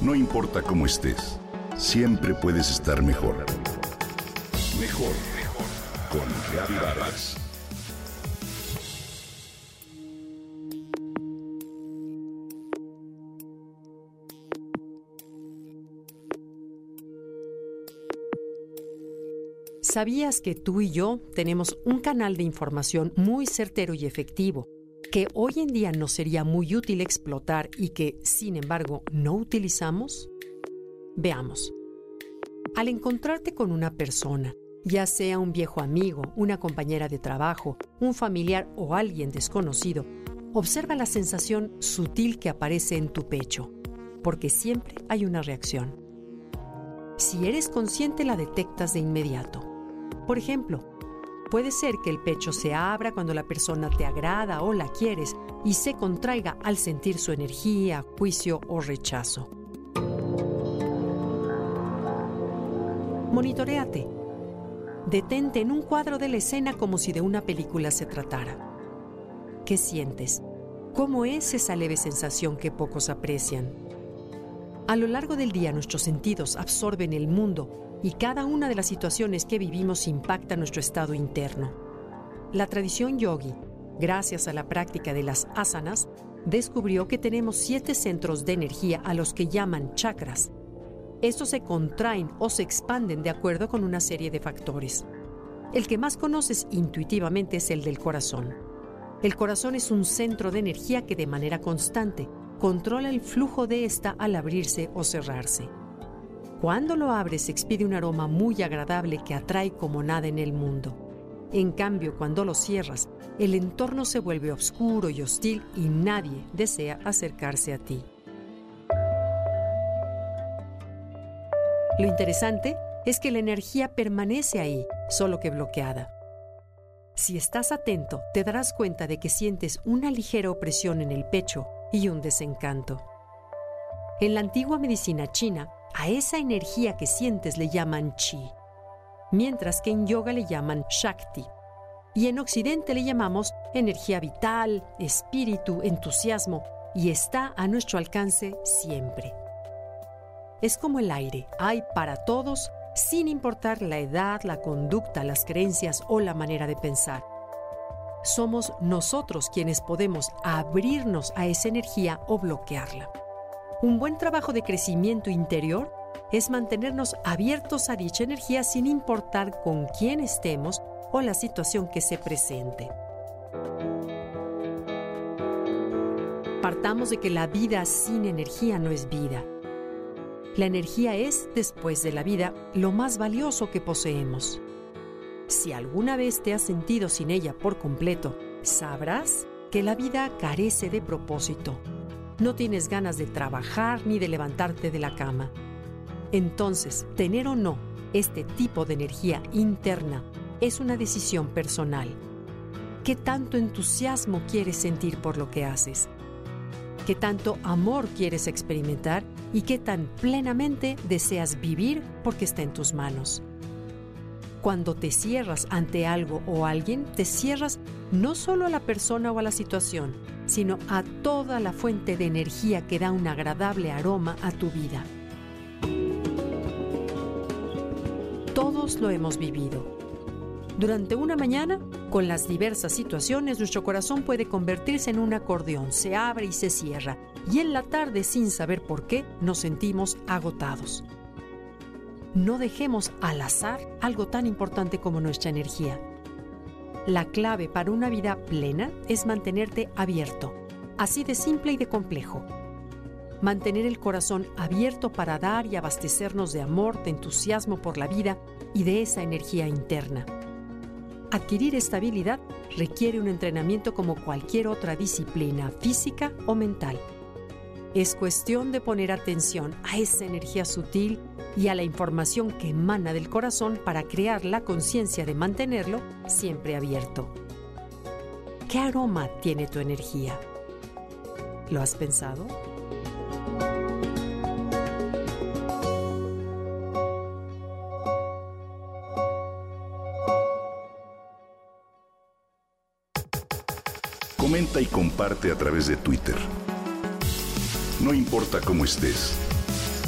No importa cómo estés, siempre puedes estar mejor. Mejor, mejor. Con Reavivadas. ¿Sabías que tú y yo tenemos un canal de información muy certero y efectivo que hoy en día nos sería muy útil explotar y que, sin embargo, no utilizamos? Veamos. Al encontrarte con una persona, ya sea un viejo amigo, una compañera de trabajo, un familiar o alguien desconocido, observa la sensación sutil que aparece en tu pecho, porque siempre hay una reacción. Si eres consciente la detectas de inmediato. Por ejemplo, Puede ser que el pecho se abra cuando la persona te agrada o la quieres y se contraiga al sentir su energía, juicio o rechazo. Monitoreate. Detente en un cuadro de la escena como si de una película se tratara. ¿Qué sientes? ¿Cómo es esa leve sensación que pocos aprecian? A lo largo del día nuestros sentidos absorben el mundo y cada una de las situaciones que vivimos impacta nuestro estado interno. La tradición yogi, gracias a la práctica de las asanas, descubrió que tenemos siete centros de energía a los que llaman chakras. Estos se contraen o se expanden de acuerdo con una serie de factores. El que más conoces intuitivamente es el del corazón. El corazón es un centro de energía que de manera constante controla el flujo de esta al abrirse o cerrarse. Cuando lo abres expide un aroma muy agradable que atrae como nada en el mundo. En cambio, cuando lo cierras, el entorno se vuelve oscuro y hostil y nadie desea acercarse a ti. Lo interesante es que la energía permanece ahí, solo que bloqueada. Si estás atento, te darás cuenta de que sientes una ligera opresión en el pecho y un desencanto. En la antigua medicina china, a esa energía que sientes le llaman chi, mientras que en yoga le llaman shakti. Y en occidente le llamamos energía vital, espíritu, entusiasmo, y está a nuestro alcance siempre. Es como el aire, hay para todos, sin importar la edad, la conducta, las creencias o la manera de pensar. Somos nosotros quienes podemos abrirnos a esa energía o bloquearla. Un buen trabajo de crecimiento interior es mantenernos abiertos a dicha energía sin importar con quién estemos o la situación que se presente. Partamos de que la vida sin energía no es vida. La energía es, después de la vida, lo más valioso que poseemos. Si alguna vez te has sentido sin ella por completo, sabrás que la vida carece de propósito no tienes ganas de trabajar ni de levantarte de la cama. Entonces, tener o no este tipo de energía interna es una decisión personal. ¿Qué tanto entusiasmo quieres sentir por lo que haces? ¿Qué tanto amor quieres experimentar? ¿Y qué tan plenamente deseas vivir porque está en tus manos? Cuando te cierras ante algo o alguien, te cierras no solo a la persona o a la situación, sino a toda la fuente de energía que da un agradable aroma a tu vida. Todos lo hemos vivido. Durante una mañana, con las diversas situaciones, nuestro corazón puede convertirse en un acordeón, se abre y se cierra, y en la tarde, sin saber por qué, nos sentimos agotados no dejemos al azar algo tan importante como nuestra energía. La clave para una vida plena es mantenerte abierto, así de simple y de complejo. Mantener el corazón abierto para dar y abastecernos de amor, de entusiasmo por la vida y de esa energía interna. Adquirir estabilidad requiere un entrenamiento como cualquier otra disciplina física o mental. Es cuestión de poner atención a esa energía sutil y a la información que emana del corazón para crear la conciencia de mantenerlo siempre abierto. ¿Qué aroma tiene tu energía? ¿Lo has pensado? Comenta y comparte a través de Twitter. No importa cómo estés